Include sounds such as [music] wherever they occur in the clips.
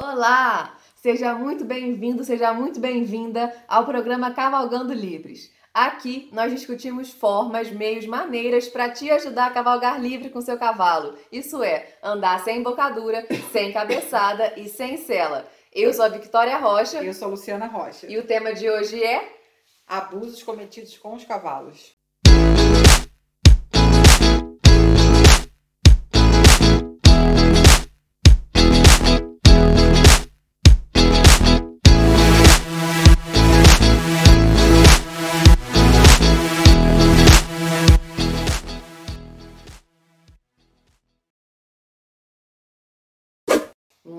Olá! Seja muito bem-vindo, seja muito bem-vinda ao programa Cavalgando Livres. Aqui nós discutimos formas, meios, maneiras para te ajudar a cavalgar livre com seu cavalo. Isso é, andar sem embocadura, [coughs] sem cabeçada e sem sela. Eu sou a Victoria Rocha. Eu sou a Luciana Rocha. E o tema de hoje é abusos cometidos com os cavalos.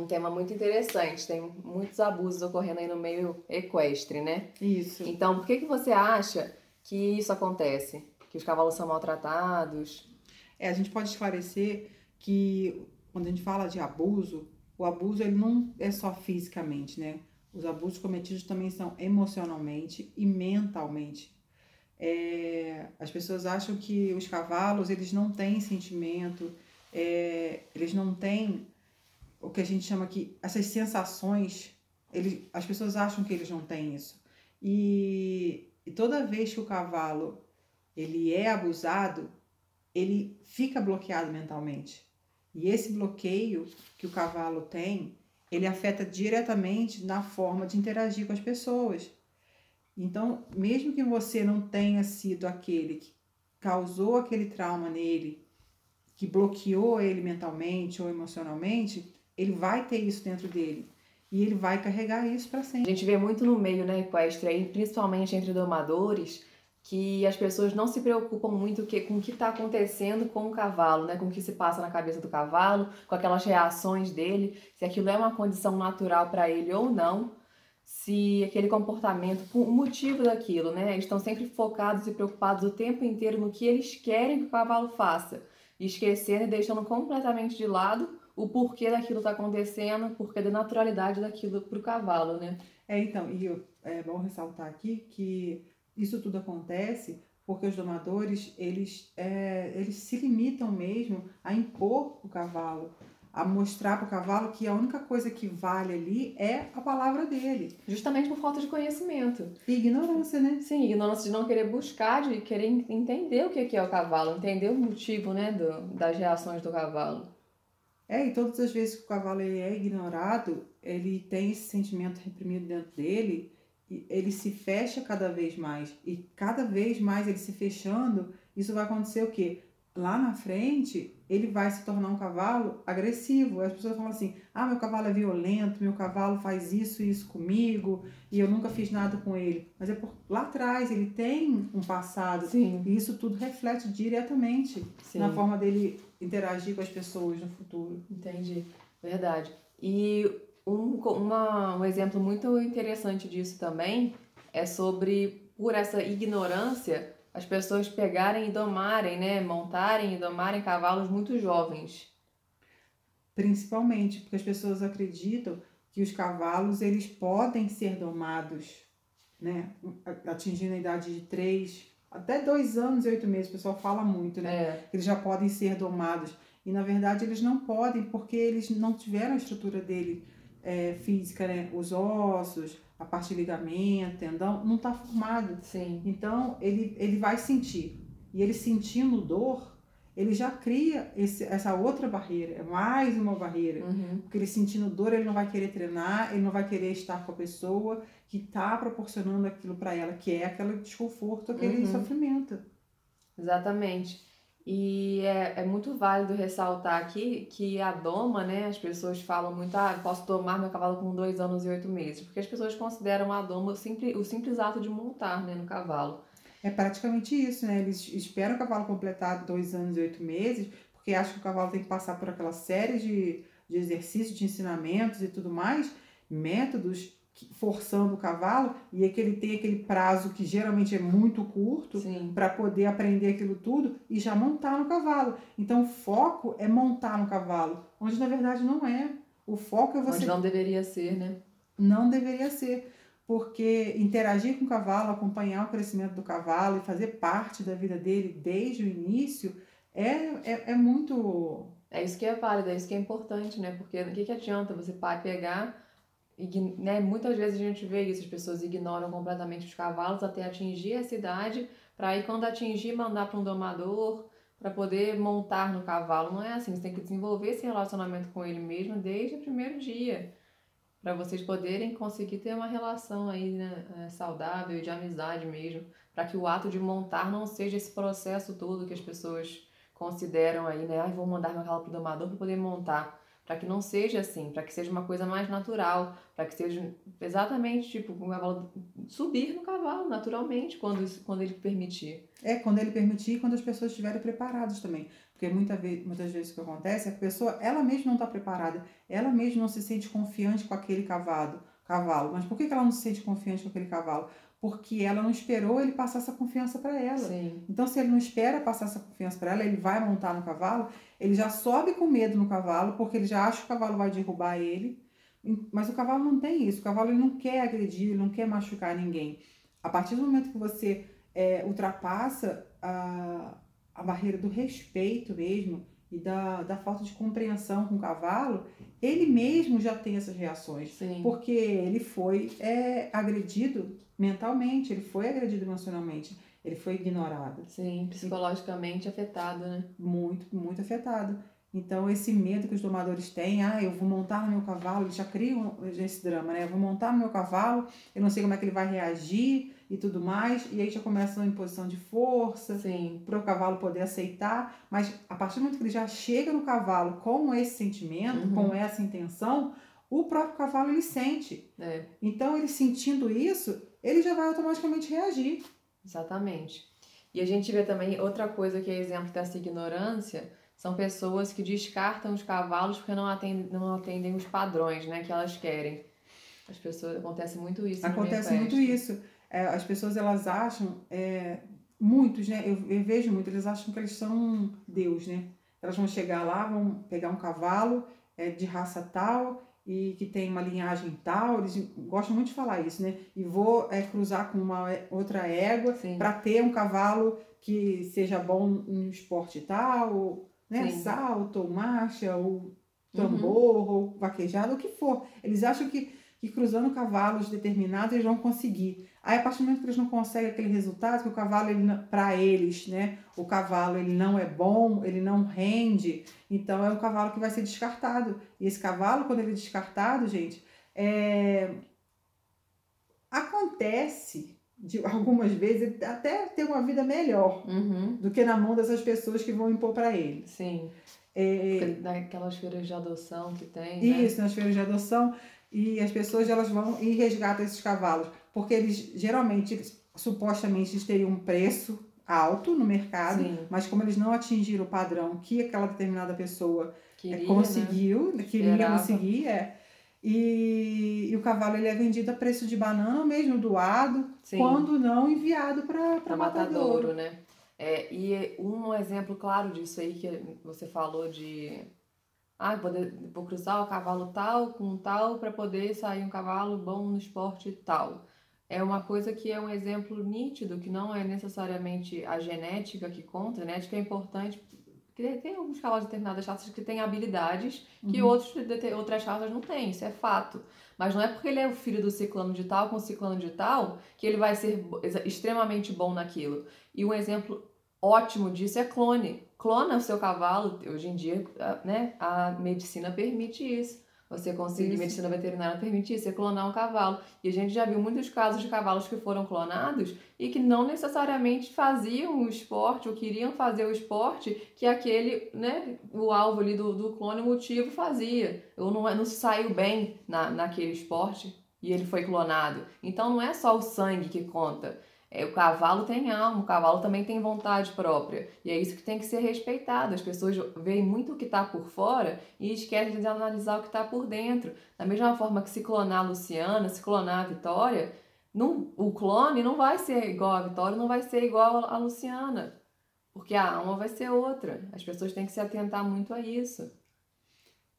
Tema muito interessante. Tem muitos abusos ocorrendo aí no meio equestre, né? Isso. Então, por que, que você acha que isso acontece? Que os cavalos são maltratados? É, a gente pode esclarecer que quando a gente fala de abuso, o abuso ele não é só fisicamente, né? Os abusos cometidos também são emocionalmente e mentalmente. É, as pessoas acham que os cavalos eles não têm sentimento, é, eles não têm o que a gente chama aqui, essas sensações, ele, as pessoas acham que eles não têm isso. E, e toda vez que o cavalo ele é abusado, ele fica bloqueado mentalmente. E esse bloqueio que o cavalo tem, ele afeta diretamente na forma de interagir com as pessoas. Então, mesmo que você não tenha sido aquele que causou aquele trauma nele, que bloqueou ele mentalmente ou emocionalmente, ele vai ter isso dentro dele. E ele vai carregar isso para sempre. A gente vê muito no meio, né, equestre, aí, principalmente entre domadores, que as pessoas não se preocupam muito com o que está acontecendo com o cavalo, né? Com o que se passa na cabeça do cavalo, com aquelas reações dele, se aquilo é uma condição natural para ele ou não, se aquele comportamento, o motivo daquilo, né? Eles estão sempre focados e preocupados o tempo inteiro no que eles querem que o cavalo faça, esquecendo e deixando completamente de lado o porquê daquilo está acontecendo, o porquê da naturalidade daquilo para o cavalo, né? É, então, e eu, é bom ressaltar aqui que isso tudo acontece porque os domadores, eles, é, eles se limitam mesmo a impor o cavalo, a mostrar para o cavalo que a única coisa que vale ali é a palavra dele. Justamente por falta de conhecimento. E ignorância, né? Sim, ignorância de não querer buscar, de querer entender o que é o cavalo, entender o motivo né, do, das reações do cavalo. É, e todas as vezes que o cavalo ele é ignorado, ele tem esse sentimento reprimido dentro dele, e ele se fecha cada vez mais. E cada vez mais ele se fechando, isso vai acontecer o quê? Lá na frente, ele vai se tornar um cavalo agressivo. As pessoas falam assim: ah, meu cavalo é violento, meu cavalo faz isso e isso comigo, e eu nunca fiz nada com ele. Mas é por lá atrás, ele tem um passado. Sim. E isso tudo reflete diretamente Sim. na forma dele interagir com as pessoas no futuro. Entendi, verdade. E um, uma, um exemplo muito interessante disso também é sobre, por essa ignorância, as pessoas pegarem e domarem, né? Montarem e domarem cavalos muito jovens. Principalmente porque as pessoas acreditam que os cavalos eles podem ser domados, né? Atingindo a idade de 3, até dois anos e oito meses, o pessoal fala muito, né? É. Eles já podem ser domados. E na verdade eles não podem, porque eles não tiveram a estrutura dele é, física, né? Os ossos, a parte de ligamento, tendão, não está formado. Sim. Então ele, ele vai sentir. E ele sentindo dor, ele já cria esse, essa outra barreira, é mais uma barreira. Uhum. Porque ele sentindo dor, ele não vai querer treinar, ele não vai querer estar com a pessoa que está proporcionando aquilo para ela, que é aquele desconforto, aquele uhum. sofrimento. Exatamente. E é, é muito válido ressaltar aqui que a doma, né? As pessoas falam muito, ah, posso domar meu cavalo com dois anos e oito meses, porque as pessoas consideram a doma o simples, o simples ato de montar né, no cavalo. É praticamente isso, né? Eles esperam o cavalo completar dois anos e oito meses, porque acham que o cavalo tem que passar por aquela série de, de exercícios, de ensinamentos e tudo mais, métodos forçando o cavalo e é que ele tem aquele prazo que geralmente é muito curto para poder aprender aquilo tudo e já montar no cavalo. Então o foco é montar no cavalo, onde na verdade não é. O foco é você. Onde não deveria ser, né? Não deveria ser. Porque interagir com o cavalo, acompanhar o crescimento do cavalo e fazer parte da vida dele desde o início é, é, é muito É isso que é válido, é isso que é importante, né? Porque o que, que adianta você pegar. Né? Muitas vezes a gente vê isso, as pessoas ignoram completamente os cavalos até atingir a cidade, para aí quando atingir mandar para um domador, para poder montar no cavalo. Não é assim, você tem que desenvolver esse relacionamento com ele mesmo desde o primeiro dia, para vocês poderem conseguir ter uma relação aí né, é, saudável de amizade mesmo, para que o ato de montar não seja esse processo todo que as pessoas consideram aí, né? Ah, vou mandar meu cavalo pro domador para poder montar. Para que não seja assim, para que seja uma coisa mais natural, para que seja exatamente tipo o cavalo subir no cavalo naturalmente quando, quando ele permitir. É, quando ele permitir e quando as pessoas estiverem preparadas também. Porque muita vez, muitas vezes o que acontece é que a pessoa, ela mesma não está preparada, ela mesma não se sente confiante com aquele cavalo, cavalo. Mas por que ela não se sente confiante com aquele cavalo? Porque ela não esperou ele passar essa confiança para ela. Sim. Então, se ele não espera passar essa confiança para ela, ele vai montar no cavalo, ele já sobe com medo no cavalo, porque ele já acha que o cavalo vai derrubar ele. Mas o cavalo não tem isso. O cavalo ele não quer agredir, ele não quer machucar ninguém. A partir do momento que você é, ultrapassa a, a barreira do respeito mesmo e da, da falta de compreensão com o cavalo, ele mesmo já tem essas reações. Sim. Porque ele foi é, agredido mentalmente, ele foi agredido emocionalmente, ele foi ignorado. Sim, psicologicamente afetado, né? Muito, muito afetado. Então, esse medo que os domadores têm, ah, eu vou montar no meu cavalo, eles já criam esse drama, né? Eu vou montar no meu cavalo, eu não sei como é que ele vai reagir e tudo mais, e aí já começa uma imposição de força para o cavalo poder aceitar. Mas a partir do momento que ele já chega no cavalo com esse sentimento, uhum. com essa intenção, o próprio cavalo ele sente. É. Então, ele sentindo isso, ele já vai automaticamente reagir. Exatamente. E a gente vê também outra coisa que é exemplo dessa ignorância, são pessoas que descartam os cavalos porque não atendem, não atendem os padrões né, que elas querem. As pessoas acontece muito isso. Acontece muito isso. É, as pessoas elas acham, é, muitos, né? Eu, eu, vejo muito, eles acham que eles são Deus, né? Elas vão chegar lá, vão pegar um cavalo é, de raça tal e que tem uma linhagem tal, eles gostam muito de falar isso, né? E vou é, cruzar com uma outra égua para ter um cavalo que seja bom no esporte tal, né? Sim. Salto, ou marcha, ou tambor, uhum. ou vaquejado, o que for. Eles acham que, que cruzando cavalos determinados eles vão conseguir. Aí, a partir do momento que eles não conseguem aquele resultado, que o cavalo, para eles, né? O cavalo ele não é bom, ele não rende, então é um cavalo que vai ser descartado. E esse cavalo, quando ele é descartado, gente, é... acontece de [laughs] algumas vezes até ter uma vida melhor uhum. do que na mão dessas pessoas que vão impor para ele. Sim. É... Naquelas feiras de adoção que tem. Né? Isso, né? nas feiras de adoção. E as pessoas elas vão e resgatam esses cavalos. Porque eles geralmente, supostamente, eles teriam um preço alto no mercado, Sim. mas como eles não atingiram o padrão que aquela determinada pessoa é, queria, conseguiu, né? queria Esperava. conseguir, é, e, e, o cavalo ele é vendido a preço de banana, mesmo doado, Sim. quando não enviado para matadouro. matadouro, né? É, e um exemplo claro disso aí que você falou de ah, vou, vou cruzar o cavalo tal com tal para poder sair um cavalo bom no esporte tal. É uma coisa que é um exemplo nítido, que não é necessariamente a genética que conta. A genética é importante tem alguns cavalos de determinadas raças que têm habilidades que uhum. outros, outras raças não têm, isso é fato. Mas não é porque ele é o filho do ciclano de tal com o ciclano de tal que ele vai ser extremamente bom naquilo. E um exemplo ótimo disso é clone. Clona o seu cavalo, hoje em dia né, a medicina permite isso. Você conseguir, isso. medicina veterinária permite isso, você clonar um cavalo. E a gente já viu muitos casos de cavalos que foram clonados e que não necessariamente faziam o esporte ou queriam fazer o esporte que aquele, né, o alvo ali do, do clone, o motivo fazia. Ou não, não se saiu bem na, naquele esporte e ele foi clonado. Então não é só o sangue que conta. É, o cavalo tem alma, o cavalo também tem vontade própria. E é isso que tem que ser respeitado. As pessoas veem muito o que está por fora e esquecem de analisar o que está por dentro. Da mesma forma que se clonar a Luciana, se clonar a Vitória, não, o clone não vai ser igual a Vitória, não vai ser igual a Luciana. Porque a alma vai ser outra. As pessoas têm que se atentar muito a isso.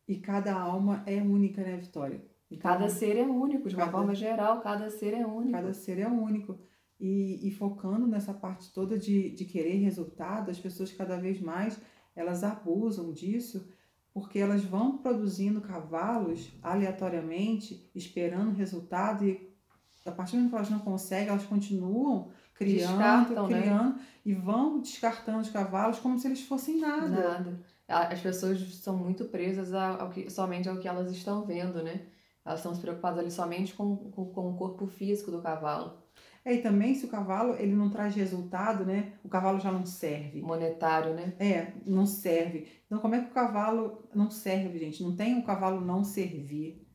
E cada alma é única, né, Vitória? Então, cada ser é único, de cada, uma forma geral, cada ser é único. Cada ser é único. E, e focando nessa parte toda de, de querer resultado, as pessoas cada vez mais elas abusam disso porque elas vão produzindo cavalos aleatoriamente, esperando resultado e a partir do momento que elas não conseguem, elas continuam criando, Descartam, né? criando e vão descartando os cavalos como se eles fossem nada. Nada. As pessoas são muito presas ao que, somente ao que elas estão vendo, né? Elas estão se preocupadas ali somente com, com, com o corpo físico do cavalo, É, e também se o cavalo ele não traz resultado, né? O cavalo já não serve. monetário, né? É, não serve. Então, como é que o cavalo não serve, gente? Não tem o cavalo não servir.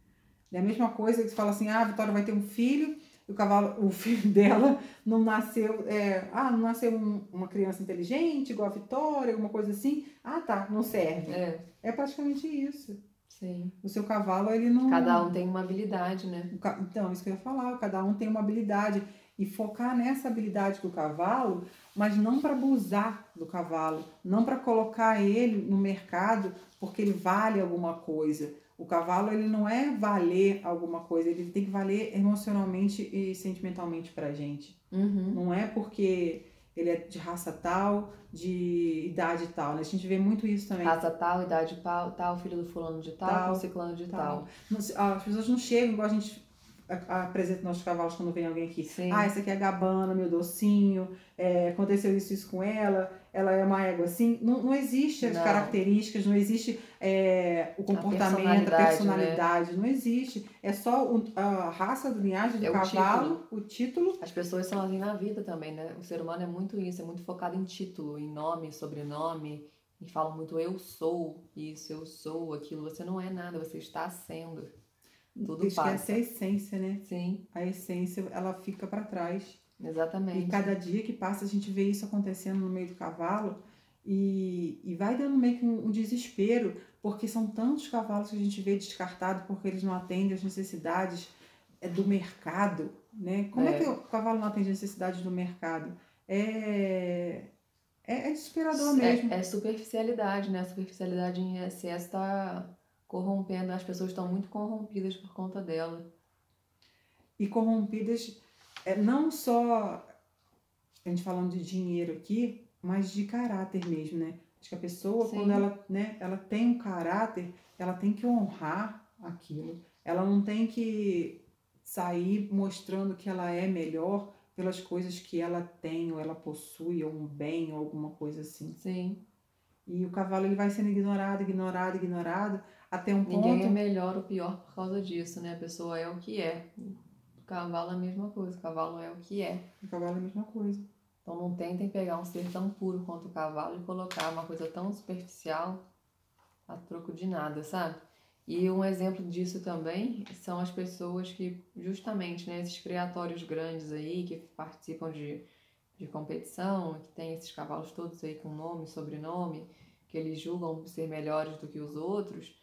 É a mesma coisa que você fala assim: ah, a Vitória vai ter um filho, e o cavalo, o filho dela não nasceu, é, ah, não nasceu um- uma criança inteligente, igual a Vitória, alguma coisa assim. Ah, tá, não serve. É, É praticamente isso. sim. O seu cavalo, ele não. Cada um tem uma habilidade, né? Então, isso que eu ia falar, cada um tem uma habilidade. E focar nessa habilidade do cavalo, mas não para abusar do cavalo, não para colocar ele no mercado porque ele vale alguma coisa. O cavalo ele não é valer alguma coisa, ele tem que valer emocionalmente e sentimentalmente pra gente. Uhum. Não é porque ele é de raça tal, de idade tal. Né? A gente vê muito isso também. Raça tal, idade tal, tal, filho do fulano de tal, Tal, ciclano de tal. tal. As pessoas não chegam igual a gente apresenta nossos cavalos quando vem alguém aqui. Sim. Ah, essa aqui é a Gabana, meu docinho, é, aconteceu isso, isso com ela, ela é uma égua assim. Não, não existe as Não. características, não existe é, o comportamento, a personalidade, personalidade, não existe. É só o- a raça do linhagem do É o cavalo, o título. As pessoas são assim na vida também, né? O ser humano é muito isso, é muito focado em título, em nome, sobrenome, e falam muito eu sou isso, eu sou aquilo. Você não é nada, você está sendo. Tudo Esquece passa. a essência, né? Sim, A essência, ela fica para trás. E exatamente. cada dia que passa a gente vê isso acontecendo no meio do cavalo e, e vai dando meio que um, um desespero, porque são tantos cavalos que a gente vê descartados porque eles não atendem às necessidades é, do mercado, né? Como é. É. que o cavalo não atende às necessidades do mercado? É, é, é desesperador mesmo. É, é superficialidade, né? A superficialidade em excesso está corrompendo, as pessoas estão muito corrompidas por conta dela. e corrompidas é, não só a gente falando de dinheiro aqui, mas de caráter mesmo, né? Acho que a pessoa Sim. quando ela, né, ela tem um caráter, ela tem que honrar aquilo. Ela não tem que sair mostrando que ela é melhor pelas coisas que ela tem ou ela possui ou um bem ou alguma coisa assim. Sim. E o cavalo ele vai sendo ignorado, ignorado, ignorado até um Ninguém é ponto melhor ou pior por causa disso, né? A pessoa é o que é. O cavalo é a mesma coisa, o cavalo é o que é. o cavalo é a mesma coisa. Então não tentem pegar um ser tão puro quanto o cavalo e colocar uma coisa tão superficial a troco de nada, sabe? E um exemplo disso também são as pessoas que, justamente, né, esses criatórios grandes aí, que participam de, de competição, que tem esses cavalos todos aí com nome, sobrenome, que eles julgam ser melhores do que os outros,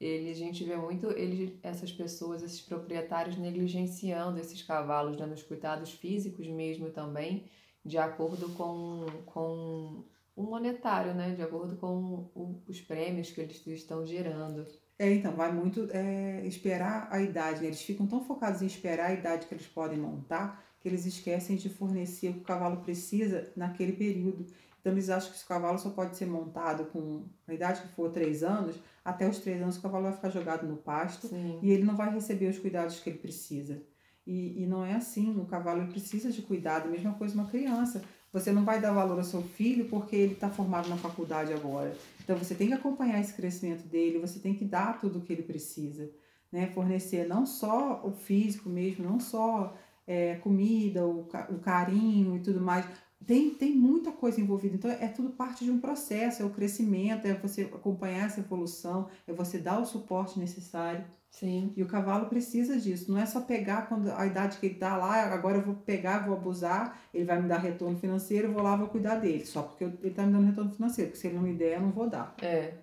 ele, a gente vê muito eles, essas pessoas, esses proprietários negligenciando esses cavalos, dando os cuidados físicos mesmo também, de acordo com, com o monetário, né? De acordo com o- os prêmios que eles estão gerando. É, então, vai muito é, esperar a idade, né? Eles ficam tão focados em esperar a idade que eles podem montar que eles esquecem de fornecer o que o cavalo precisa naquele período. Então, eles acham que esse cavalo só pode ser montado com a idade que for três anos, até os três anos o cavalo vai ficar jogado no pasto Sim. e ele não vai receber os cuidados que ele precisa. E, e não é assim, o cavalo precisa de cuidado, mesma coisa uma criança. Você não vai dar valor ao seu filho porque ele está formado na faculdade agora. Então você tem que acompanhar esse crescimento dele, você tem que dar tudo o que ele precisa. Né? Fornecer não só o físico mesmo, não só é, comida, o, o carinho e tudo mais. Tem, tem muita coisa envolvida. Então é tudo parte de um processo, é o crescimento, é você acompanhar essa evolução, é você dar o suporte necessário. Sim. E o cavalo precisa disso. Não é só pegar quando a idade que ele tá lá, agora eu vou pegar, vou abusar, ele vai me dar retorno financeiro, eu vou lá, vou cuidar dele. Só porque eu- ele tá me dando retorno financeiro. Porque se ele não me der, eu não vou dar. É.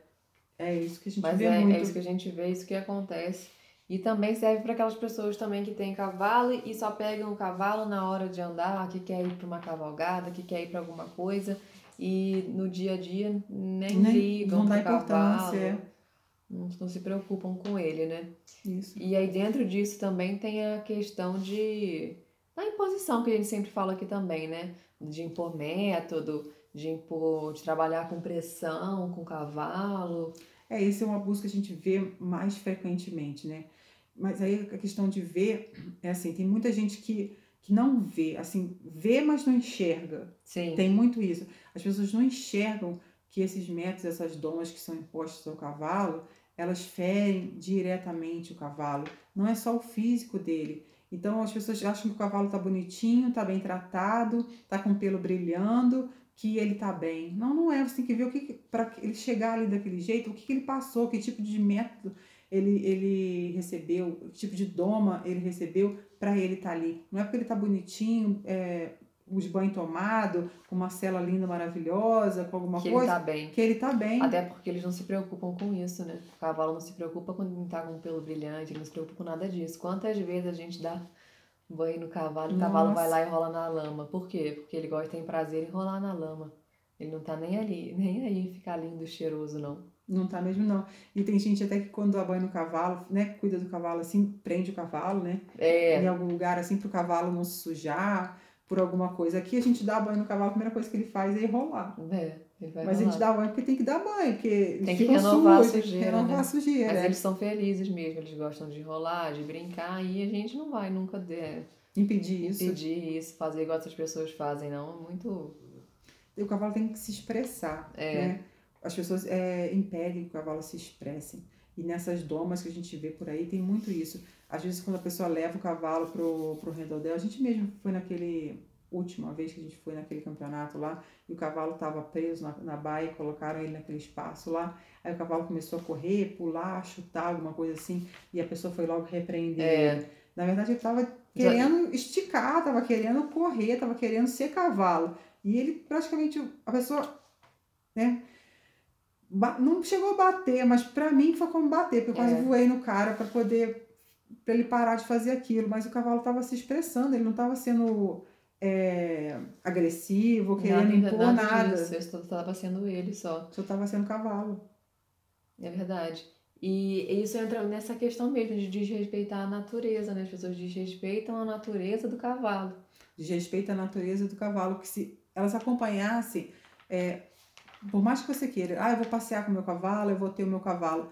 É isso que a gente Mas vê é, muito. é isso que a gente vê, isso que acontece. E também serve para aquelas pessoas também que têm cavalo e só pegam o cavalo na hora de andar, que quer ir para uma cavalgada, que quer ir para alguma coisa e no dia a dia nem, Nem- ligam dá pro cavalo, é. não, não se preocupam com ele, né? Isso. E aí dentro disso também tem a questão de da imposição que a gente sempre fala aqui também, né? De impor método, de impor, de trabalhar com pressão, com cavalo. É, esse é um abuso que a gente vê mais frequentemente, né? Mas aí a questão de ver é assim, tem muita gente que, que não vê, assim, vê, mas não enxerga. Sim. Tem muito isso. As pessoas não enxergam que esses métodos, essas domas que são impostos ao cavalo, elas ferem diretamente o cavalo. Não é só o físico dele. Então as pessoas acham que o cavalo tá bonitinho, tá bem tratado, tá com o pelo brilhando, que ele tá bem. Não, não é. Você tem que ver o que para ele chegar ali daquele jeito, o que, que ele passou, que tipo de método ele, ele recebeu, que tipo de doma ele recebeu para ele estar tá ali. Não é porque ele tá bonitinho, é, os banhos tomados, com uma cela linda, maravilhosa, com alguma que coisa. ele tá bem. Que ele tá bem. Até porque eles não se preocupam com isso, né? O cavalo não se preocupa quando ele tá com o pelo brilhante, ele não se preocupa com nada disso. Quantas vezes a gente dá banho no cavalo o cavalo vai lá e rola na lama? Por quê? Porque ele gosta, tem prazer em rolar na lama. Ele não tá nem ali, [laughs] nem aí ficar lindo e cheiroso, não. Não tá mesmo, não. E tem gente até que quando dá banho no cavalo, né, cuida do cavalo assim, prende o cavalo, né? É, Em algum lugar assim, pro cavalo não se sujar por alguma coisa. Aqui a gente dá banho no cavalo, a primeira coisa que ele faz é enrolar. é, Mas a gente dá banho porque tem que dar banho, porque Tem que renovar a sujos, sujeira, renovar né? a sujeira. Mas é. eles são felizes mesmo, eles gostam de rolar, de brincar, e a gente não vai nunca de, Impedir isso. pedir isso, fazer igual essas pessoas fazem, não. É muito. O cavalo tem que se expressar, É. né? As pessoas é, impedem que o cavalo se expresse. E nessas domas que a gente vê por aí, tem muito isso. Às vezes, quando a pessoa leva o cavalo pro, pro redondel, a gente mesmo foi naquele... Última vez que a gente foi naquele campeonato lá, e o cavalo estava preso na, na baia, colocaram ele naquele espaço lá. Aí o cavalo começou a correr, pular, chutar, alguma coisa assim, e a pessoa foi logo repreender É. Na verdade, ele estava querendo esticar, estava querendo correr, estava querendo ser cavalo. E ele praticamente, a pessoa, né? Não chegou a bater, mas pra mim foi como bater, porque eu quase É. voei no cara pra poder. pra ele parar de fazer aquilo. Mas o cavalo tava se expressando, ele não tava sendo é, agressivo, querendo impor nada. disso, isso estava sendo ele só. Só tava sendo cavalo. É verdade. E isso entra nessa questão mesmo de desrespeitar a natureza, né? As pessoas desrespeitam a natureza do cavalo. desrespeita a natureza do cavalo, que se elas acompanhassem, é, por mais que você queira, ah, eu vou passear com o meu cavalo, eu vou ter o meu cavalo,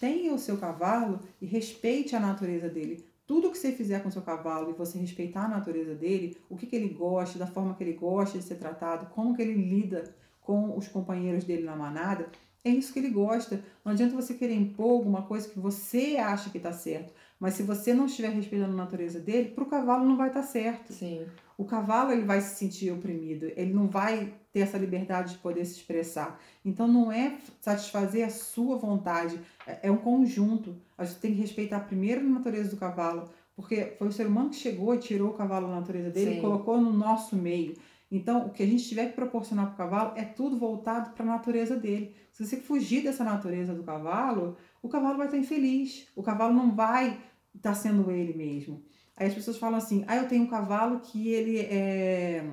tenha o seu cavalo e respeite a natureza dele. Tudo que você fizer com o seu cavalo e você respeitar a natureza dele, o que, que ele gosta, da forma que ele gosta de ser tratado, como que ele lida com os companheiros dele na manada, é isso que ele gosta. Não adianta você querer impor alguma coisa que você acha que está certo, mas se você não estiver respeitando a natureza dele, para o cavalo não vai estar certo. Sim. O cavalo ele vai se sentir oprimido, ele não vai ter essa liberdade de poder se expressar. Então não é satisfazer a sua vontade, é é um conjunto. A gente tem que respeitar primeiro a natureza do cavalo, porque foi o ser humano que chegou e tirou o cavalo da natureza dele Sim. e colocou no nosso meio. Então, o que a gente tiver que proporcionar para o cavalo é tudo voltado para a natureza dele. Se você fugir dessa natureza do cavalo, o cavalo vai estar infeliz. O cavalo não vai estar sendo ele mesmo. Aí as pessoas falam assim: ah, eu tenho um cavalo que ele é,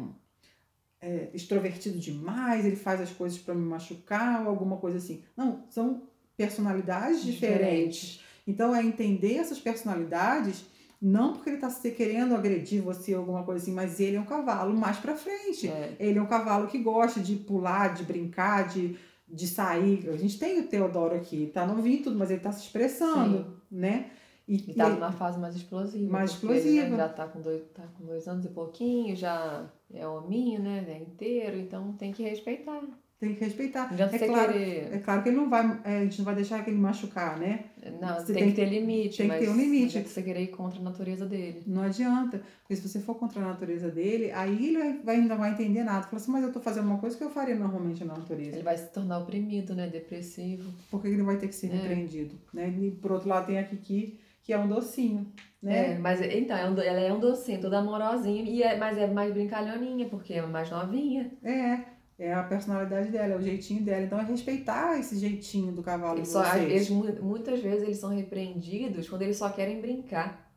é extrovertido demais, ele faz as coisas para me machucar ou alguma coisa assim. Não, são personalidades diferentes. Então é entender essas personalidades, não porque ele está querendo agredir você ou alguma coisa assim, mas ele é um cavalo mais para frente. É. Ele é um cavalo que gosta de pular, de brincar, de, de sair. A gente tem o Teodoro aqui, tá novinho tudo, mas ele tá se expressando, né? E, E tá e- numa fase mais explosiva. Mais porque ele, né, explosiva. já tá com, dois, tá com dois anos e pouquinho, já é hominho, né? É inteiro, então tem que respeitar. tem que respeitar. Não adianta É claro, querer. é claro que ele não vai, é, a gente não vai deixar ele machucar, né? Não, Você tem, tem que ter limite. tem que ter um limite. Não você querer ir contra a natureza dele. Não adianta. Porque se você for contra a natureza dele, aí ele vai, vai- ainda vai entender nada. Fala assim, mas eu tô fazendo uma coisa que eu faria normalmente na natureza. Ele vai se tornar oprimido, né? Depressivo. Por que ele vai ter que ser É. repreendido? Né? E por outro lado tem a Kiki, que é um docinho, né? É, mas então, é um ela é um docinho, toda amorosinha, e é, mas é mais brincalhoninha, porque é mais novinha. É, é a personalidade dela, é o jeitinho dela. Então é respeitar esse jeitinho do cavalo Eles só, eles, mu- muitas vezes eles são repreendidos quando eles só querem brincar.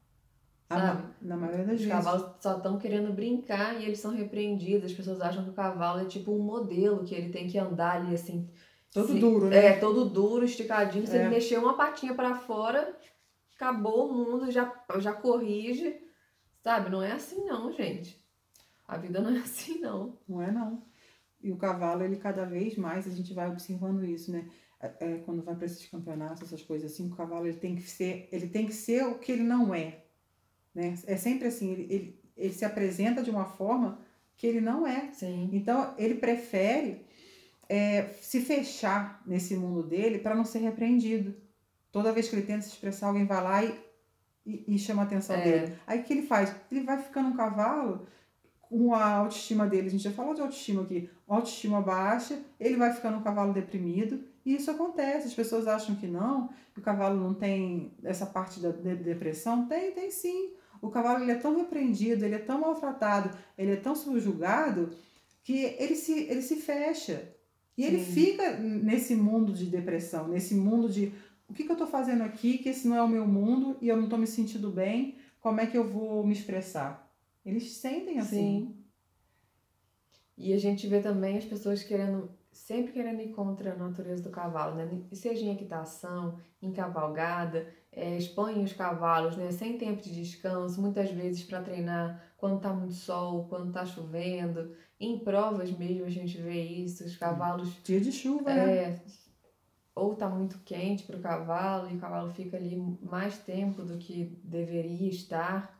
Ah, sabe? na, na maioria das Os vezes. cavalos só estão querendo brincar e eles são repreendidos. As pessoas acham que o cavalo é tipo um modelo, que ele tem que andar ali assim. Todo se- duro, né? É, todo duro, esticadinho. Se É. ele mexer uma patinha pra fora, acabou o mundo, já, já corrige. Sabe? Não é assim não, gente. A vida não é [laughs] assim não. Não é não. E o cavalo, ele cada vez mais, a gente vai observando isso, né? é, quando vai para esses campeonatos, essas coisas assim, o cavalo ele tem que ser, ele tem que ser o que ele não é, né? É sempre assim, ele, ele, ele se apresenta de uma forma que ele não é. Sim. Então ele prefere é, se fechar nesse mundo dele para não ser repreendido. Toda vez que ele tenta se expressar, alguém vai lá e, e, e chama a atenção É. dele. Aí o que ele faz? Ele vai ficando um cavalo com a autoestima dele. A gente já falou de autoestima aqui. Autoestima baixa, ele vai ficando um cavalo deprimido. E isso acontece. As pessoas acham que não, que o cavalo não tem essa parte da de- depressão. Tem, tem sim. O cavalo ele é tão repreendido, ele é tão maltratado, ele é tão subjugado que ele se, ele se fecha. E ele Sim. fica nesse mundo de depressão, nesse mundo de o que, que eu estou fazendo aqui, que esse não é o meu mundo e eu não estou me sentindo bem, como é que eu vou me expressar? Eles sentem assim. Sim. E a gente vê também as pessoas querendo, sempre querendo ir contra a natureza do cavalo, né? Seja em equitação, em cavalgada, é, expõem os cavalos, né? Sem tempo de descanso, muitas vezes para treinar quando tá muito sol, quando tá chovendo. Em provas mesmo a gente vê isso, os cavalos Dia de chuva, né? Ou tá muito quente para o cavalo e o cavalo fica ali mais tempo do que deveria estar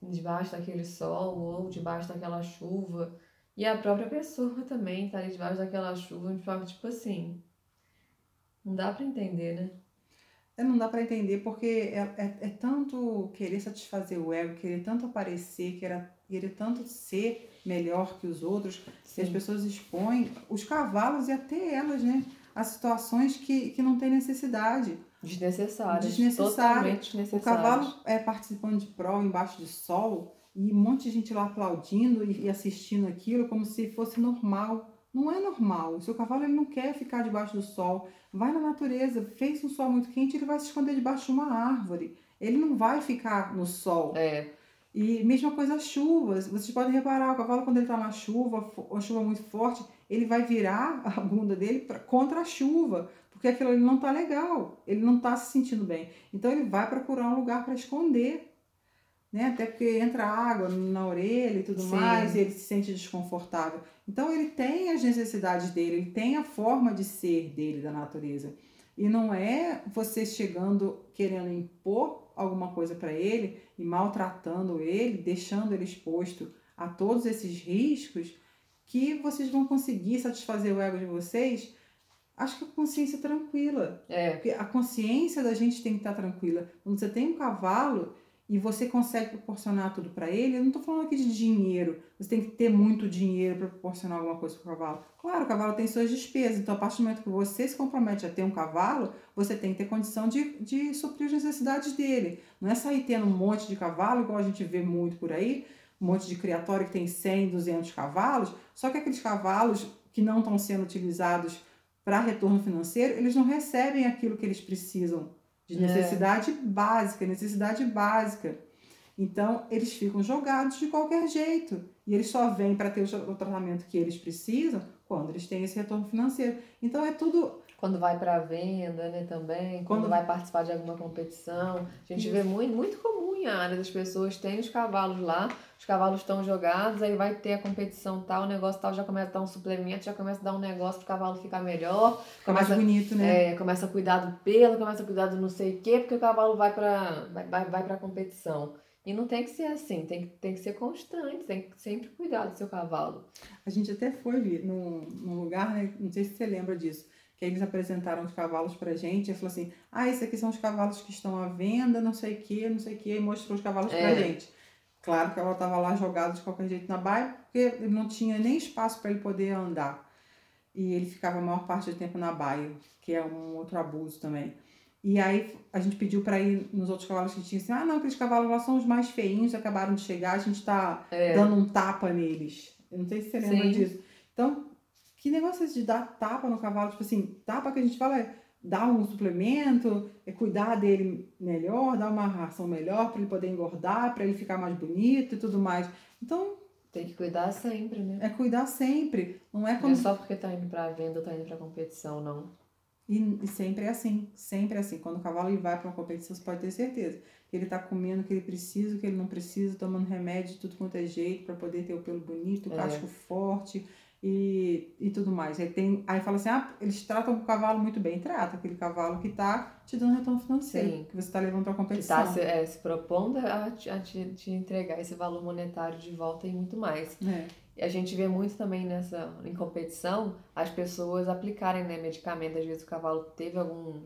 debaixo daquele sol ou debaixo daquela chuva. E a própria pessoa [laughs] também tá ali debaixo daquela chuva, de forma tipo assim. Não dá para entender, né? É, não dá para entender porque é, é, é tanto querer satisfazer o ego, querer tanto aparecer, querer, querer tanto ser melhor que os outros, que as Sim. pessoas expõem os cavalos e até elas, né? A situações que, que não tem necessidade. Desnecessárias. Desnecessário. Totalmente O desnecessárias. cavalo é participando de prova embaixo de sol e um monte de gente lá aplaudindo e, e assistindo aquilo como se fosse normal. Não é normal. O seu cavalo ele não quer ficar debaixo do sol. Vai na natureza, fez um sol muito quente, ele vai se esconder debaixo de uma árvore. Ele não vai ficar no sol. É, E mesma coisa as chuvas. Vocês podem reparar, o cavalo quando ele está na chuva, uma chuva muito forte, ele vai virar [laughs] a bunda dele pra, contra a chuva, porque aquilo ali não tá legal, ele não tá se sentindo bem. Então ele vai procurar um lugar para esconder, né? Até porque entra água na orelha e tudo Sim. mais, e ele se sente desconfortável. Então ele tem as necessidades dele, ele tem a forma de ser dele da natureza. E não é você chegando querendo impor alguma coisa para ele e maltratando ele, deixando ele exposto a todos esses riscos, que vocês vão conseguir satisfazer o ego de vocês. Acho que com consciência tranquila. é. Porque a consciência da gente tem que estar tranquila. Quando você tem um cavalo e você consegue proporcionar tudo para ele, eu não estou falando aqui de dinheiro. Você tem que ter muito dinheiro para proporcionar alguma coisa para o cavalo. Claro, o cavalo tem suas despesas. Então, a partir do momento que você se compromete a ter um cavalo, você tem que ter condição de, de suprir as necessidades dele. Não é sair tendo um monte de cavalo, igual a gente vê muito por aí, um monte de criatório que tem 100, 200 cavalos, só que aqueles cavalos que não estão sendo utilizados para retorno financeiro, eles não recebem aquilo que eles precisam de É. necessidade básica, necessidade básica. Então, eles ficam jogados de qualquer jeito. E eles só vêm para ter o tratamento que eles precisam quando eles têm esse retorno financeiro. Então, é tudo Quando vai para venda, né, também, quando, Quando- vai participar de alguma competição. A gente Isso. vê muito, muito comum em áreas, as pessoas têm os cavalos lá, os cavalos estão jogados, aí vai ter a competição tal, o negócio tal, já começa a dar um suplemento, já começa a dar um negócio pro cavalo ficar melhor, fica mais começa, bonito, né? é, começa a cuidar do pelo, começa a cuidar do não sei o quê, porque o cavalo vai pra, vai, vai, vai pra competição. E não tem que ser assim, tem, que- tem que ser constante, tem que sempre cuidar do seu cavalo. A gente até foi num lugar, né? Não sei se você lembra disso. Que eles apresentaram os cavalos pra gente e falou assim: ah, esses aqui são os cavalos que estão à venda, não sei o que, não sei o que, e mostrou os cavalos pra É. gente. Claro que o cavalo tava lá jogado de qualquer jeito na baia, porque não tinha nem espaço para ele poder andar. E ele ficava a maior parte do tempo na baia, que é um outro abuso também. E aí a gente pediu para ir nos outros cavalos que tinha assim: ah, não, aqueles cavalos lá são os mais feinhos, acabaram de chegar, a gente tá É. dando um tapa neles. Eu não sei se você lembra Sim. disso. Então, que negócio é esse de dar tapa no cavalo? Tipo assim, tapa que a gente fala é dar um suplemento, é cuidar dele melhor, dar uma ração melhor para ele poder engordar, para ele ficar mais bonito e tudo mais. Então, Tem que cuidar sempre, né? é cuidar sempre. Não é Não como é só porque tá indo pra venda ou tá indo pra competição, não. E, e sempre é assim, sempre é assim. Quando o cavalo ele vai para uma competição, você pode ter certeza que ele tá comendo o que ele precisa, o que ele não precisa, tomando remédio de tudo quanto é jeito para poder ter o pelo bonito, o É. casco forte. E, e tudo mais. Aí, tem, aí fala assim, ah, eles tratam o cavalo muito bem. Trata aquele cavalo que está te dando retorno financeiro, Sim. que você está levando para a competição. está se, é, se propondo a, te- a te, te entregar esse valor monetário de volta e muito mais. É. E a gente vê muito também nessa, em competição, as pessoas aplicarem, né, medicamento. Às vezes o cavalo teve algum.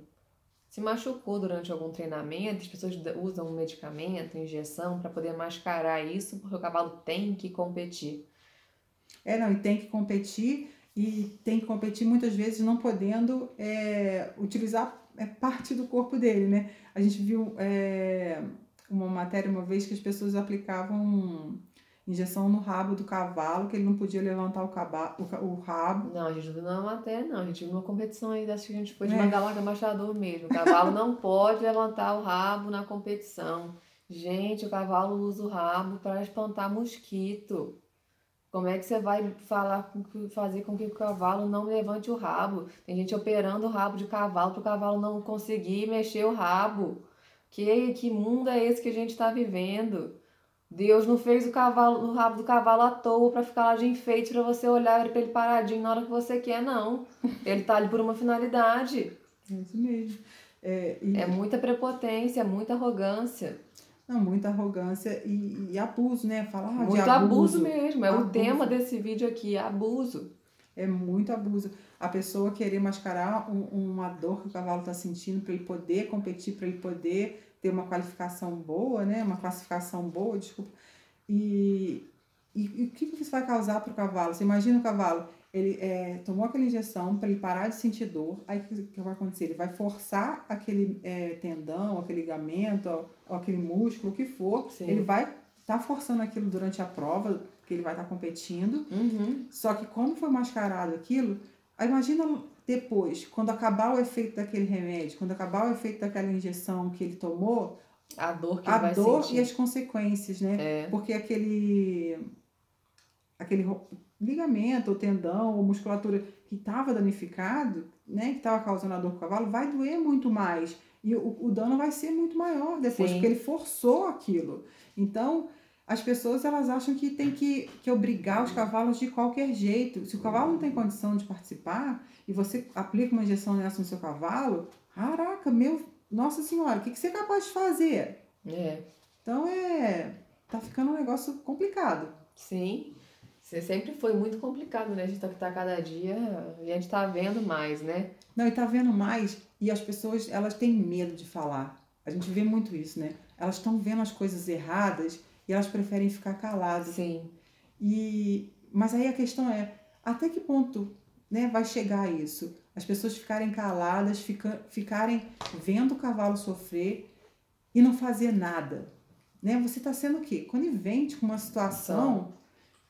se machucou durante algum treinamento, as pessoas usam um medicamento, injeção, para poder mascarar isso, porque o cavalo tem que competir. É, não, e tem que competir, e tem que competir muitas vezes não podendo é, utilizar é, parte do corpo dele, né? A gente viu é, uma matéria uma vez que as pessoas aplicavam injeção no rabo do cavalo, que ele não podia levantar o, caba, o, o rabo. Não, a gente não viu na matéria, não. A gente viu numa competição aí dessa que a gente foi de É. Machador mesmo. O cavalo não pode levantar o rabo na competição. Gente, o cavalo usa o rabo para espantar mosquito. Como é que você vai falar, fazer com que o cavalo não levante o rabo? Tem gente operando o rabo de cavalo para o cavalo não conseguir mexer o rabo. Que, que mundo é esse que a gente está vivendo? Deus não fez o cavalo, o rabo do cavalo à toa para ficar lá de enfeite para você olhar para ele paradinho na hora que você quer, não. Ele tá ali por uma finalidade. É isso mesmo. É, e- É muita prepotência, é muita arrogância. Não, muita arrogância e, e abuso, né? Falar de muito abuso, mesmo. É o Abuso. tema desse vídeo aqui, abuso. É muito abuso. A pessoa querer mascarar um- uma dor que o cavalo está sentindo para ele poder competir, para ele poder ter uma qualificação boa, né? Uma classificação boa, desculpa. E, e, e o que que isso vai causar para o cavalo? Você imagina o cavalo, ele é, tomou aquela injeção para ele parar de sentir dor, aí o que, que vai acontecer? Ele vai forçar aquele é, tendão, aquele ligamento, ou, ou aquele músculo, o que for, Sim. ele vai estar forçando aquilo durante a prova, que ele vai estar competindo, Uhum. só que como foi mascarado aquilo, aí imagina depois, quando acabar o efeito daquele remédio, quando acabar o efeito daquela injeção que ele tomou, A dor que a ele vai dor sentir. e as consequências, né? É. Porque aquele aquele ligamento, ou tendão, ou musculatura que estava danificado, né, que estava causando a dor pro cavalo, vai doer muito mais. E o, o dano vai ser muito maior depois, Sim. porque ele forçou aquilo. Então, as pessoas elas acham que tem que, que obrigar os cavalos de qualquer jeito. Se o cavalo não tem condição de participar e você aplica uma injeção nessa no seu cavalo, caraca, meu, nossa senhora, o que, que você é capaz de fazer? É. Então é. Tá ficando um negócio complicado. Sim. Você sempre foi muito complicado, né? A gente tá, tá cada dia e a gente tá vendo mais, né? Não, e tá vendo mais, e as pessoas, elas têm medo de falar. A gente vê muito isso, né? Elas estão vendo as coisas erradas e elas preferem ficar caladas. Sim. E mas aí a questão é, até que ponto, né, vai chegar isso? As pessoas ficarem caladas, fica, ficarem vendo o cavalo sofrer e não fazer nada, né? Você está sendo o quê? Conivente com uma situação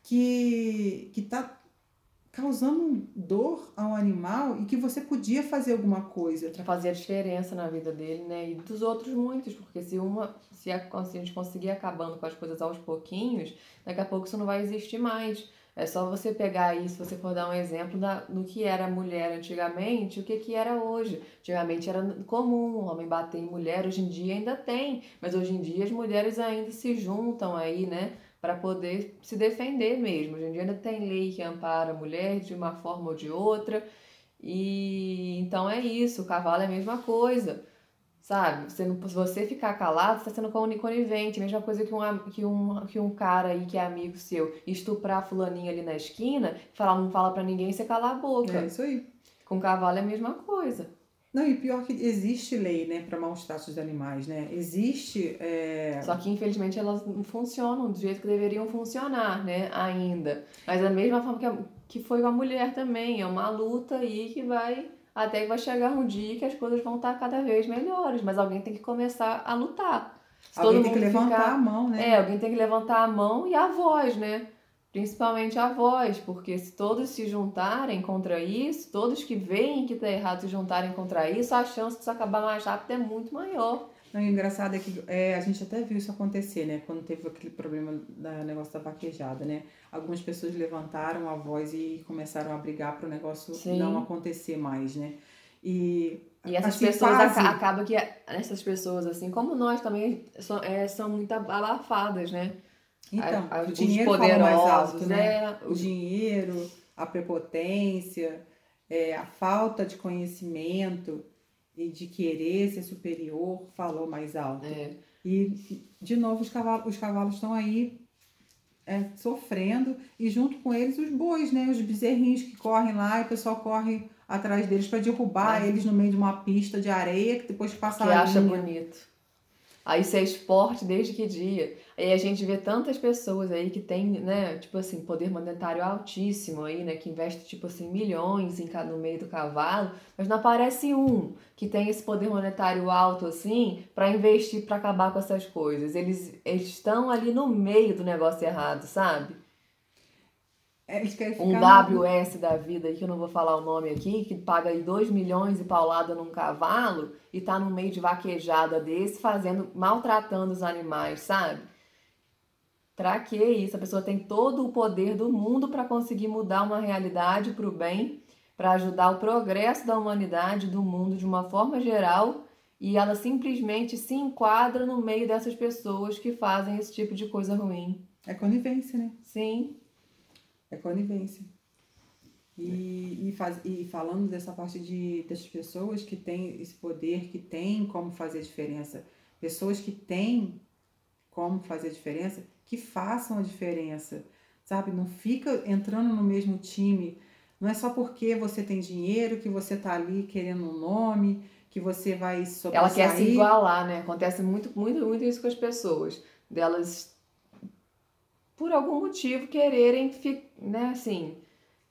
que que tá causando dor ao animal e que você podia fazer alguma coisa. Pra fazer a diferença na vida dele, né? E dos outros muitos, porque se uma. Se a, se a gente conseguir acabando com as coisas aos pouquinhos, daqui a pouco isso não vai existir mais. É só você pegar aí, se você for dar um exemplo da, do que era mulher antigamente, o que, que era hoje. Antigamente era comum o homem bater em mulher, hoje em dia ainda tem, mas hoje em dia as mulheres ainda se juntam aí, né? Para poder se defender mesmo. Hoje em dia ainda tem lei que ampara a mulher de uma forma ou de outra. E então é isso, o cavalo é a mesma coisa. Sabe? Você não, se você ficar calado, você está sendo coni- conivente. Mesma coisa que um, que, um, que um cara aí que é amigo seu estuprar a fulaninha ali na esquina, falar, não fala pra ninguém, você calar a boca. É isso aí. Com cavalo é a mesma coisa. Não, e pior que existe lei, né, para maus tratos de animais, né? Existe. é, Só que infelizmente elas não funcionam do jeito que deveriam funcionar, né? Ainda. Mas da mesma forma que, a- que foi com a mulher também. É uma luta aí que vai. Até que vai chegar um dia que as coisas vão estar cada vez melhores. Mas alguém tem que começar a lutar. Se Alguém tem que levantar ficar- a mão, né? É, alguém tem que levantar a mão e a voz, né? Principalmente a voz, porque se todos se juntarem contra isso, todos que veem que tá errado se juntarem contra isso, a chance disso acabar mais rápido é muito maior. Não, e o engraçado é que é, a gente até viu isso acontecer, né? Quando teve aquele problema da negócio da vaquejada, né? Algumas pessoas levantaram a voz e começaram a brigar para o negócio Sim. não acontecer mais, né? E, E essas assim, pessoas quase- que essas pessoas, assim como nós também, são, é, são muito abafadas, né? Então, A- a- o os dinheiro fala mais alto, né? né? O dinheiro, a prepotência, é, a falta de conhecimento e de querer ser superior falou mais alto. É. E, de novo, os cavalos, os cavalos estão aí é, sofrendo e junto com eles os bois, né? Os bezerrinhos que correm lá e o pessoal corre atrás deles para derrubar Ah. eles no meio de uma pista de areia que depois passa que a acha linha. bonito. Aí isso é esporte desde que dia? Aí a gente vê tantas pessoas aí que tem, né, tipo assim, poder monetário altíssimo aí, né, que investe, tipo assim, milhões em, no meio do cavalo, mas não aparece um que tem esse poder monetário alto assim para investir para acabar com essas coisas. Eles, eles estão ali no meio do negócio errado, sabe? Um ficar no- WS da vida aí, que eu não vou falar o nome aqui, que paga aí 2 milhões e paulada num cavalo e tá no meio de vaquejada desse, fazendo, maltratando os animais, sabe? Pra que isso? A pessoa tem todo o poder do mundo para conseguir mudar uma realidade pro bem, para ajudar o progresso da humanidade, do mundo de uma forma geral, e ela simplesmente se enquadra no meio dessas pessoas que fazem esse tipo de coisa ruim. É conivência, né? Sim, É conivência. E, e, faz, e falando dessa parte de, dessas pessoas que têm esse poder, que têm como fazer diferença, pessoas que têm como fazer diferença, que façam a diferença, sabe? Não fica entrando no mesmo time. Não é só porque você tem dinheiro que você tá ali querendo um nome, que você vai Ela sobressair. quer se igualar, né? Acontece muito, muito, muito isso com as pessoas. Delas, por algum motivo, quererem, né, assim...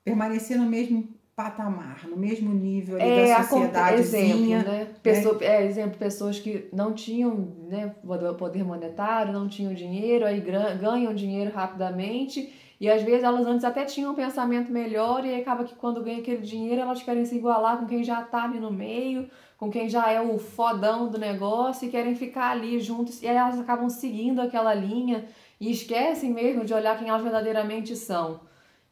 permanecer no mesmo patamar, no mesmo nível ali É, da acon- exemplo, sociedadezinha. né? Pessoa, é, exemplo, pessoas que não tinham né, poder monetário, não tinham dinheiro, aí ganham dinheiro rapidamente e às vezes elas antes até tinham um pensamento melhor e aí acaba que quando ganham aquele dinheiro elas querem se igualar com quem já tá ali no meio, com quem já é o fodão do negócio e querem ficar ali juntos e aí elas acabam seguindo aquela linha e esquecem mesmo de olhar quem elas verdadeiramente são.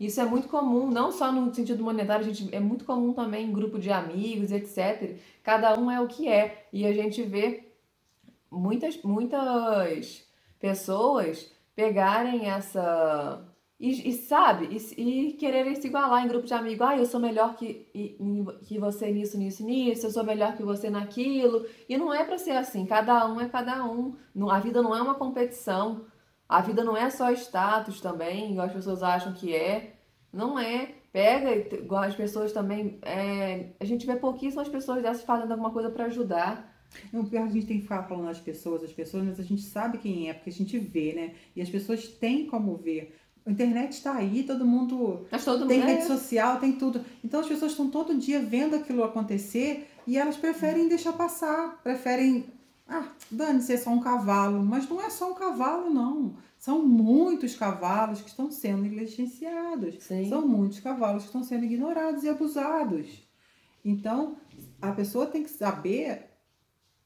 Isso é muito comum, não só no sentido monetário, gente, é muito comum também em grupo de amigos, etc. Cada um é o que é. E a gente vê muitas, muitas pessoas pegarem essa. E, e sabe, e, e quererem se igualar em grupo de amigos. Ah, eu sou melhor que, e- que você nisso, nisso, nisso, eu sou melhor que você naquilo. E não é pra ser assim, cada um é cada um. A vida não é uma competição. A vida não é só status também, as pessoas acham que é. Não é. Pega, igual as pessoas também. é, a gente vê pouquíssimas pessoas dessas fazendo alguma coisa pra ajudar. Não, pior que a gente tem que ficar falando das pessoas, as pessoas, mas a gente sabe quem é, porque a gente vê, né? E as pessoas têm como ver. A internet está aí, todo mundo Mas todo tem mundo. rede é, social, tem tudo. Então as pessoas estão todo dia vendo aquilo acontecer e elas preferem deixar passar, preferem. Ah, dane-se, é só um cavalo. Mas não é só um cavalo, não. São muitos cavalos que estão sendo negligenciados. Sim. São muitos cavalos que estão sendo ignorados e abusados. Então, a pessoa tem que saber.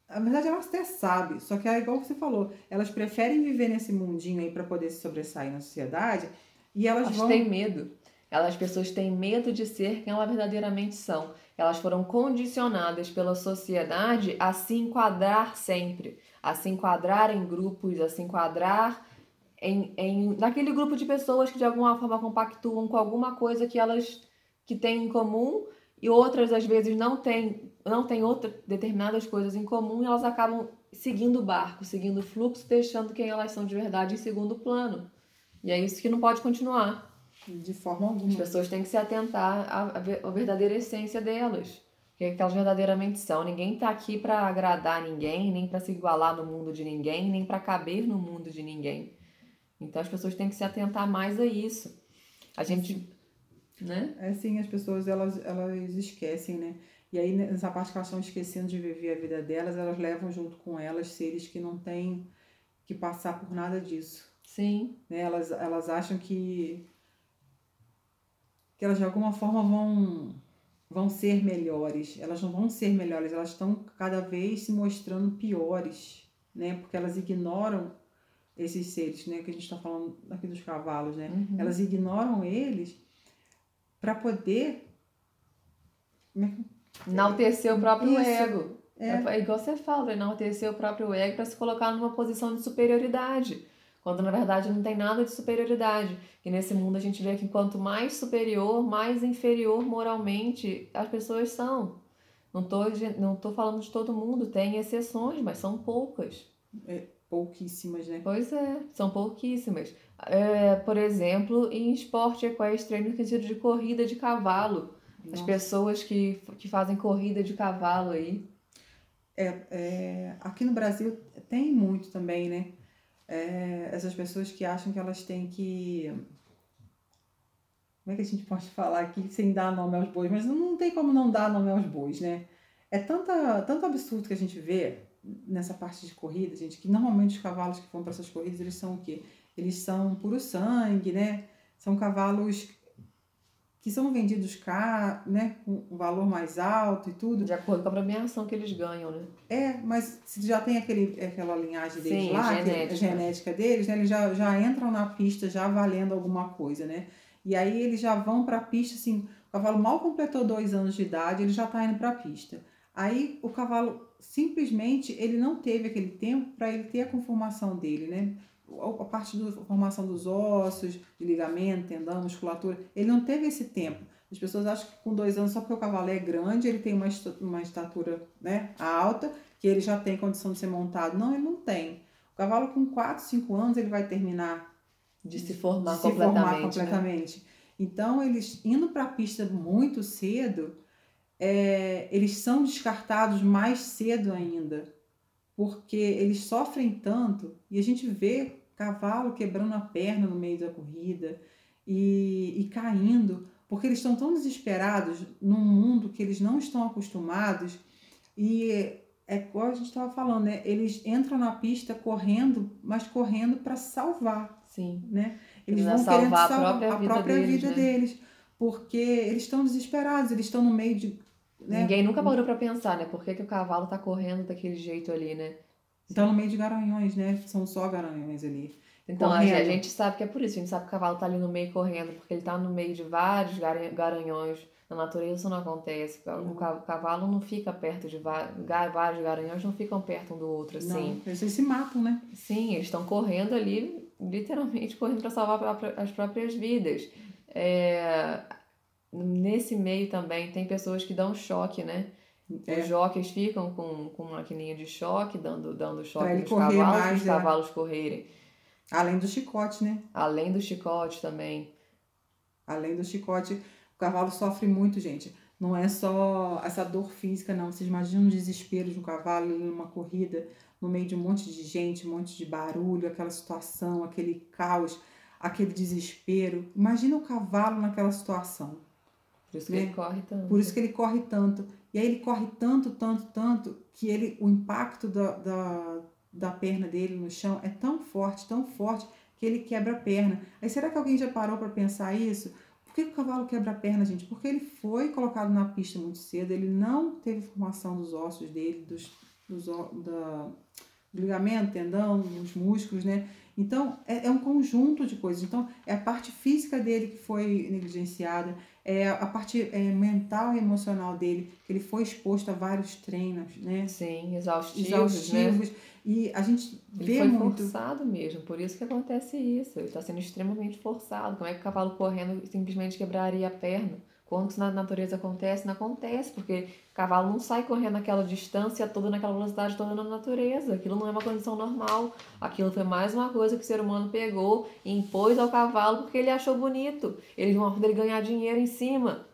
Na verdade, ela até sabe, só que é igual que você falou, elas preferem viver nesse mundinho aí para poder se sobressair na sociedade e elas Elas vão. têm medo. Elas, as pessoas têm medo de ser quem elas verdadeiramente são. Elas foram condicionadas pela sociedade a se enquadrar sempre, a se enquadrar em grupos, a se enquadrar em, em naquele grupo de pessoas que de alguma forma compactuam com alguma coisa que elas que têm em comum e outras às vezes não têm não têm outra determinadas coisas em comum e elas acabam seguindo o barco, seguindo o fluxo, deixando quem elas são de verdade em segundo plano. E é isso que não pode continuar. De forma As alguma. pessoas têm que se atentar à, à ve- à verdadeira essência delas. O que, é que elas verdadeiramente são. Ninguém tá aqui para agradar ninguém, nem para se igualar no mundo de ninguém, nem para caber no mundo de ninguém. Então as pessoas têm que se atentar mais a isso. A gente, né? É assim, as pessoas elas, elas esquecem, né? E aí, nessa parte que elas estão esquecendo de viver a vida delas, elas levam junto com elas seres que não têm que passar por nada disso. Sim, Né? Elas, elas acham que, que elas de alguma forma vão, vão ser melhores. Elas não vão ser melhores, elas estão cada vez se mostrando piores, né? Porque elas ignoram esses seres, né? Que a gente está falando aqui dos cavalos, né? Uhum. Elas ignoram eles para poder. é que- enaltecer o próprio Isso. ego. É. É igual você fala, enaltecer o próprio ego para se colocar numa posição de superioridade. Quando na verdade não tem nada de superioridade. E nesse mundo a gente vê que quanto mais superior, mais inferior moralmente as pessoas são. Não tô, não tô falando de todo mundo, tem exceções, mas são poucas. É, pouquíssimas, né? Pois é, são pouquíssimas. É, por exemplo, em esporte equestre, no sentido de corrida de cavalo. Nossa. As pessoas que, que fazem corrida de cavalo aí. É, é, aqui no Brasil tem muito também, né? É, essas pessoas que acham que elas têm que. Como é que a gente pode falar aqui sem dar nome aos bois? Mas não tem como não dar nome aos bois, né? É tanta, tanto absurdo que a gente vê nessa parte de corrida, gente, que normalmente os cavalos que vão para essas corridas, eles são o quê? Eles são puro sangue, né? São cavalos que são vendidos cá, né, com um valor mais alto e tudo. De acordo com a premiação que eles ganham, né? É, mas se já tem aquele, aquela linhagem deles Sim, lá, genética. a genética deles, né, eles já, já entram na pista já valendo alguma coisa, né? E aí eles já vão para a pista, assim, o cavalo mal completou dois anos de idade, ele já está indo para a pista. Aí o cavalo simplesmente ele não teve aquele tempo para ele ter a conformação dele, né? A parte da formação dos ossos, de ligamento, tendão, musculatura, ele não teve esse tempo. As pessoas acham que com dois anos, só porque o cavalo é grande, ele tem uma, uma estatura né, alta, que ele já tem condição de ser montado. Não, ele não tem. O cavalo com 4, 5 anos, ele vai terminar de se formar de completamente. Se formar completamente. Né? Então, eles indo para a pista muito cedo, é, eles são descartados mais cedo ainda porque eles sofrem tanto e a gente vê cavalo quebrando a perna no meio da corrida e, e caindo, porque eles estão tão desesperados num mundo que eles não estão acostumados e é igual a gente estava falando, né? Eles entram na pista correndo, mas correndo para salvar. Sim. Né? Eles vão salvar a própria, a própria vida, vida deles, né? deles, porque eles estão desesperados, eles estão no meio de. Né? Ninguém nunca parou para pensar, né? Por que, que o cavalo está correndo daquele jeito ali, né? Então, no meio de garanhões, né? São só garanhões ali. Então, correndo. a gente sabe que é por isso. A gente sabe que o cavalo tá ali no meio correndo, porque ele tá no meio de vários garanhões. Na natureza isso não acontece. O cavalo não fica perto de vários garanhões, não ficam perto um do outro, assim. Não, eles se matam, né? Sim, eles estão correndo ali, literalmente correndo para salvar as próprias vidas. É... Nesse meio também tem pessoas que dão choque, né? É. Os jockeys ficam com, com maquininha de choque, dando, dando choque nos cavalos, mais, os é. cavalos correrem. Além do chicote, né? Além do chicote também. Além do chicote, o cavalo sofre muito, gente. Não é só essa dor física, não. Vocês imaginam o desespero de um cavalo numa corrida, no meio de um monte de gente, um monte de barulho, aquela situação, aquele caos, aquele desespero. Imagina o cavalo naquela situação. Por isso né? que ele corre tanto. Por isso que ele corre tanto. E aí ele corre tanto, tanto, tanto, que ele, o impacto da, da, da perna dele no chão é tão forte, tão forte, que ele quebra a perna. Aí será que alguém já parou para pensar isso? Por que o cavalo quebra a perna, gente? Porque ele foi colocado na pista muito cedo, ele não teve formação dos ossos dele, dos, dos da, do ligamento, tendão, os músculos, né? Então, é, é um conjunto de coisas. Então, é a parte física dele que foi negligenciada, é a parte é, mental e emocional dele, que ele foi exposto a vários treinos, né? Sim, exaustivos, exaustivos. Né? E a gente ele vê foi muito... forçado mesmo, por isso que acontece isso. Ele está sendo extremamente forçado. Como é que o cavalo correndo simplesmente quebraria a perna? Quando isso na natureza acontece, não acontece, porque o cavalo não sai correndo naquela distância toda, naquela velocidade toda na natureza. Aquilo não é uma condição normal. Aquilo foi mais uma coisa que o ser humano pegou e impôs ao cavalo porque ele achou bonito. Ele uma dele ganhar dinheiro em cima.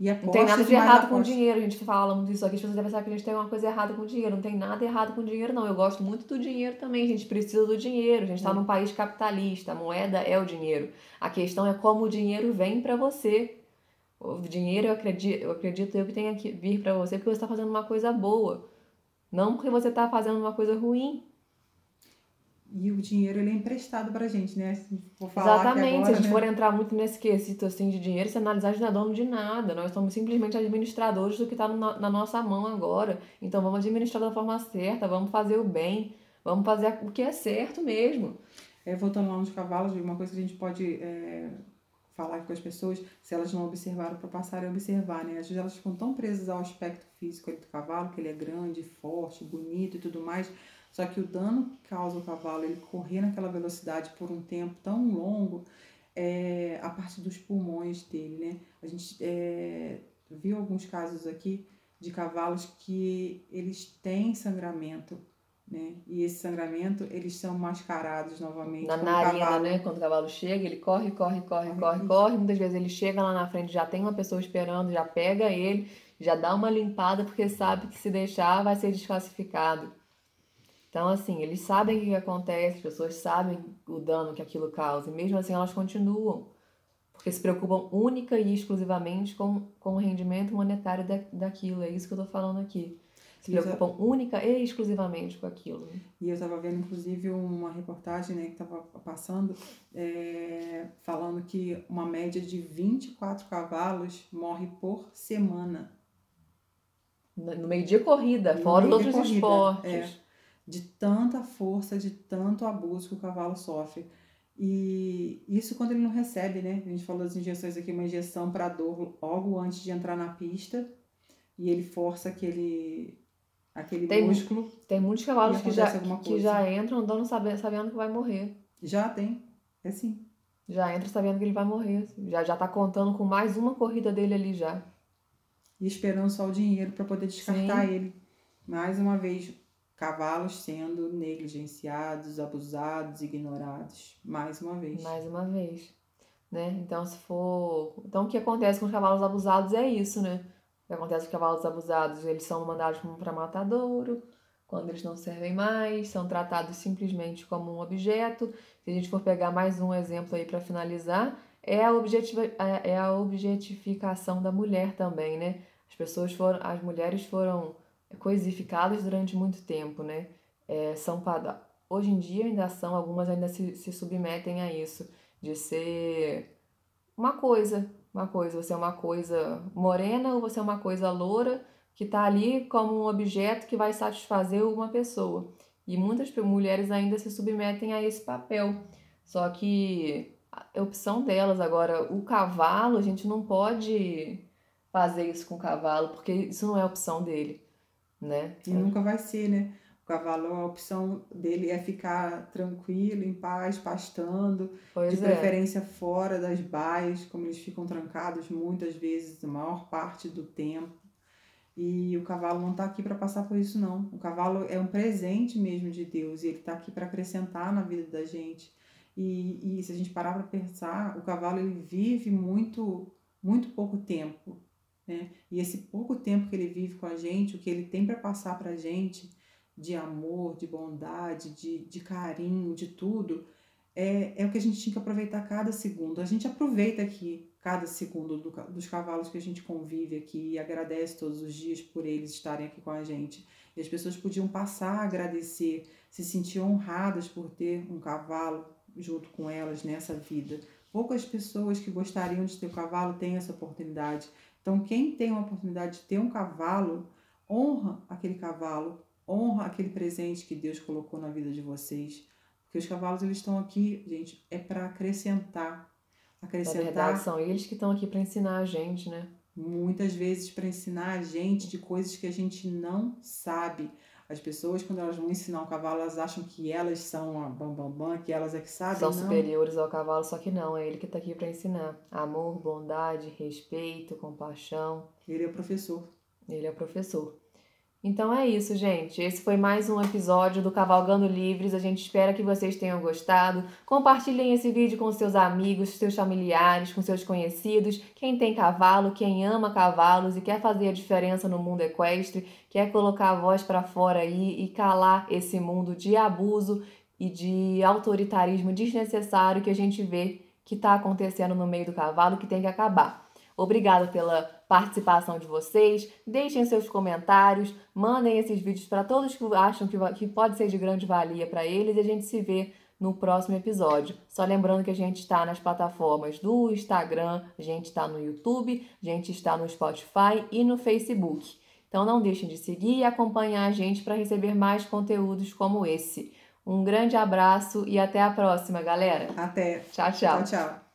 E não tem nada de errado com dinheiro. A gente fala muito isso aqui, as pessoas devem pensar que a gente tem uma coisa errada com dinheiro. Não tem nada errado com dinheiro, não. Eu gosto muito do dinheiro também. A gente precisa do dinheiro. A gente está hum. num país capitalista. A moeda é o dinheiro. A questão é como o dinheiro vem para você. O dinheiro, eu acredito, eu acredito eu que tenha que vir para você porque você está fazendo uma coisa boa. Não porque você está fazendo uma coisa ruim. E o dinheiro ele é emprestado pra gente, né? Vou falar Exatamente. Agora, se a gente né? for entrar muito nesse quesito assim, de dinheiro, se analisar, a gente não é dono de nada. Nós somos simplesmente administradores do que está na nossa mão agora. Então vamos administrar da forma certa, vamos fazer o bem, vamos fazer o que é certo mesmo. É, voltando lá nos cavalos, uma coisa que a gente pode é, falar com as pessoas, se elas não observaram, para passarem a observar, né? Às vezes elas ficam tão presas ao aspecto físico do cavalo, que ele é grande, forte, bonito e tudo mais. Só que o dano que causa o cavalo ele correr naquela velocidade por um tempo tão longo é a parte dos pulmões dele, né? A gente é, viu alguns casos aqui de cavalos que eles têm sangramento né? E esse sangramento, eles são mascarados novamente. Na narina, cavalo... né? Quando o cavalo chega, ele corre, corre, corre, corre, corre, corre. Muitas vezes ele chega lá na frente, já tem uma pessoa esperando, já pega ele, já dá uma limpada, porque sabe que se deixar vai ser desclassificado. Então, assim, eles sabem o que acontece, as pessoas sabem o dano que aquilo causa, e mesmo assim elas continuam, porque se preocupam única e exclusivamente com, com o rendimento monetário da, daquilo. É isso que eu tô falando aqui se preocupam única e exclusivamente com aquilo. E eu estava vendo, inclusive, uma reportagem né, que estava passando, é, falando que uma média de 24 cavalos morre por semana. No meio de corrida, no fora os outros corrida, esportes. É, de tanta força, de tanto abuso que o cavalo sofre. E isso quando ele não recebe, né? A gente falou das injeções aqui, uma injeção para dor logo antes de entrar na pista. E ele força aquele aquele tem, músculo. Tem muitos cavalos que já, que já entram andando sabendo, sabendo que vai morrer. Já tem, é sim. Já entra sabendo que ele vai morrer. Já, já tá contando com mais uma corrida dele ali já. E esperando só o dinheiro para poder descartar sim. ele. Mais uma vez, cavalos sendo negligenciados, abusados, ignorados. Mais uma vez. Mais uma vez. Né? Então, se for. Então, o que acontece com os cavalos abusados é isso, né? Que acontece com cavalos abusados? Eles são mandados para matadouro, quando eles não servem mais, são tratados simplesmente como um objeto. Se a gente for pegar mais um exemplo aí para finalizar, é a, objetiva, é, é a objetificação da mulher também, né? As pessoas foram, as mulheres foram coisificadas durante muito tempo, né? É, são hoje em dia ainda são, algumas ainda se, se submetem a isso, de ser uma coisa, uma coisa, você é uma coisa morena ou você é uma coisa loura que está ali como um objeto que vai satisfazer uma pessoa. E muitas mulheres ainda se submetem a esse papel. Só que a opção delas agora, o cavalo, a gente não pode fazer isso com o cavalo, porque isso não é opção dele, né? E nunca vai ser, né? O cavalo, a opção dele é ficar tranquilo, em paz, pastando, pois de é. preferência fora das baias, como eles ficam trancados muitas vezes, a maior parte do tempo. E o cavalo não está aqui para passar por isso, não. O cavalo é um presente mesmo de Deus e ele está aqui para acrescentar na vida da gente. E, e se a gente parar para pensar, o cavalo ele vive muito, muito pouco tempo. Né? E esse pouco tempo que ele vive com a gente, o que ele tem para passar para a gente, de amor, de bondade, de, de carinho, de tudo, é, é o que a gente tinha que aproveitar cada segundo. A gente aproveita aqui cada segundo do, dos cavalos que a gente convive aqui e agradece todos os dias por eles estarem aqui com a gente. E as pessoas podiam passar a agradecer, se sentir honradas por ter um cavalo junto com elas nessa vida. Poucas pessoas que gostariam de ter um cavalo têm essa oportunidade. Então, quem tem a oportunidade de ter um cavalo, honra aquele cavalo, honra aquele presente que Deus colocou na vida de vocês. Porque os cavalos eles estão aqui, gente, é para acrescentar. Acrescentar. Na verdade, são eles que estão aqui para ensinar a gente, né? Muitas vezes para ensinar a gente de coisas que a gente não sabe. As pessoas, quando elas vão ensinar um cavalo, elas acham que elas são a bambambam, bam, bam, que elas é que sabem. São não. superiores ao cavalo, só que não, é ele que está aqui para ensinar. Amor, bondade, respeito, compaixão. Ele é o professor. Ele é o professor. Então é isso, gente. Esse foi mais um episódio do Cavalgando Livres. A gente espera que vocês tenham gostado. Compartilhem esse vídeo com seus amigos, seus familiares, com seus conhecidos. Quem tem cavalo, quem ama cavalos e quer fazer a diferença no mundo equestre, quer colocar a voz para fora aí e calar esse mundo de abuso e de autoritarismo desnecessário que a gente vê que está acontecendo no meio do cavalo, que tem que acabar. Obrigada pela participação de vocês. Deixem seus comentários, mandem esses vídeos para todos que acham que, que pode ser de grande valia para eles e a gente se vê no próximo episódio. Só lembrando que a gente está nas plataformas do Instagram, a gente está no YouTube, a gente está no Spotify e no Facebook. Então não deixem de seguir e acompanhar a gente para receber mais conteúdos como esse. Um grande abraço e até a próxima, galera. Até. Tchau, tchau. Tchau, tchau.